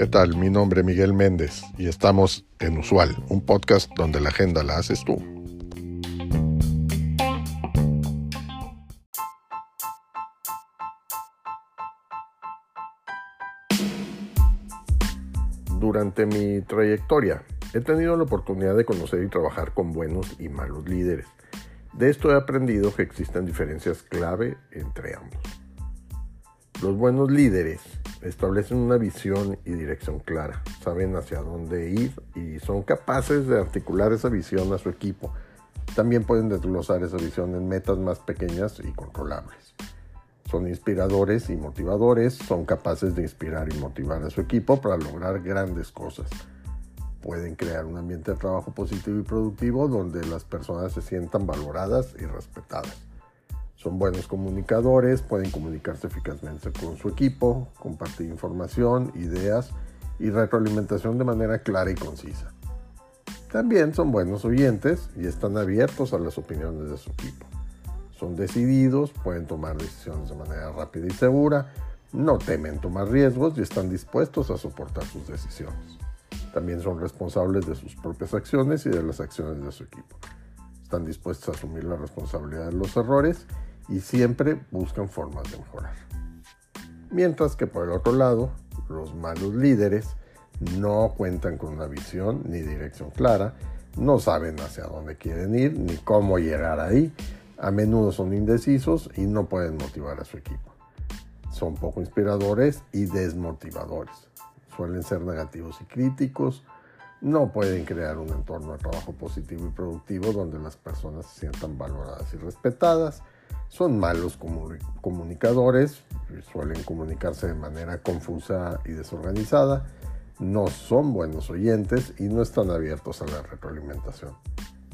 ¿Qué tal? Mi nombre es Miguel Méndez y estamos en Usual, un podcast donde la agenda la haces tú. Durante mi trayectoria he tenido la oportunidad de conocer y trabajar con buenos y malos líderes. De esto he aprendido que existen diferencias clave entre ambos. Los buenos líderes establecen una visión y dirección clara, saben hacia dónde ir y son capaces de articular esa visión a su equipo. También pueden desglosar esa visión en metas más pequeñas y controlables. Son inspiradores y motivadores, son capaces de inspirar y motivar a su equipo para lograr grandes cosas. Pueden crear un ambiente de trabajo positivo y productivo donde las personas se sientan valoradas y respetadas son buenos comunicadores, pueden comunicarse eficazmente con su equipo, compartir información, ideas y retroalimentación de manera clara y concisa. También son buenos oyentes y están abiertos a las opiniones de su equipo. Son decididos, pueden tomar decisiones de manera rápida y segura, no temen tomar riesgos y están dispuestos a soportar sus decisiones. También son responsables de sus propias acciones y de las acciones de su equipo. Están dispuestos a asumir la responsabilidad de los errores y siempre buscan formas de mejorar. Mientras que por el otro lado, los malos líderes no cuentan con una visión ni dirección clara, no saben hacia dónde quieren ir ni cómo llegar ahí, a menudo son indecisos y no pueden motivar a su equipo. Son poco inspiradores y desmotivadores. Suelen ser negativos y críticos, no pueden crear un entorno de trabajo positivo y productivo donde las personas se sientan valoradas y respetadas, son malos comunicadores, suelen comunicarse de manera confusa y desorganizada, no son buenos oyentes y no están abiertos a la retroalimentación.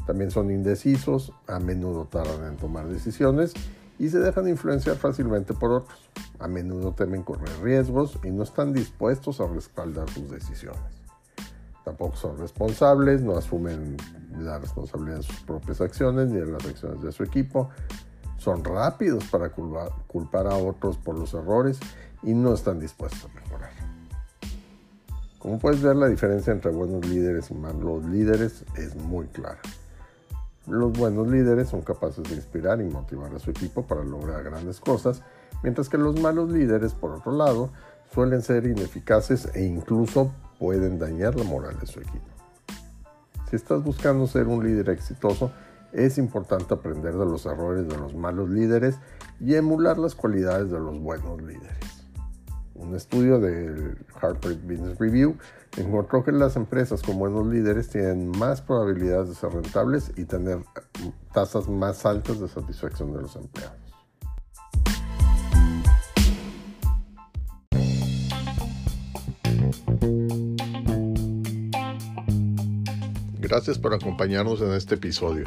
También son indecisos, a menudo tardan en tomar decisiones y se dejan influenciar fácilmente por otros. A menudo temen correr riesgos y no están dispuestos a respaldar sus decisiones. Tampoco son responsables, no asumen la responsabilidad de sus propias acciones ni de las acciones de su equipo, son rápidos para culpar a otros por los errores y no están dispuestos a mejorar. Como puedes ver, la diferencia entre buenos líderes y malos líderes es muy clara. Los buenos líderes son capaces de inspirar y motivar a su equipo para lograr grandes cosas, mientras que los malos líderes, por otro lado, suelen ser ineficaces e incluso pueden dañar la moral de su equipo. Si estás buscando ser un líder exitoso, es importante aprender de los errores de los malos líderes y emular las cualidades de los buenos líderes. Un estudio del Harvard Business Review encontró que las empresas con buenos líderes tienen más probabilidades de ser rentables y tener tasas más altas de satisfacción de los empleados. Gracias por acompañarnos en este episodio.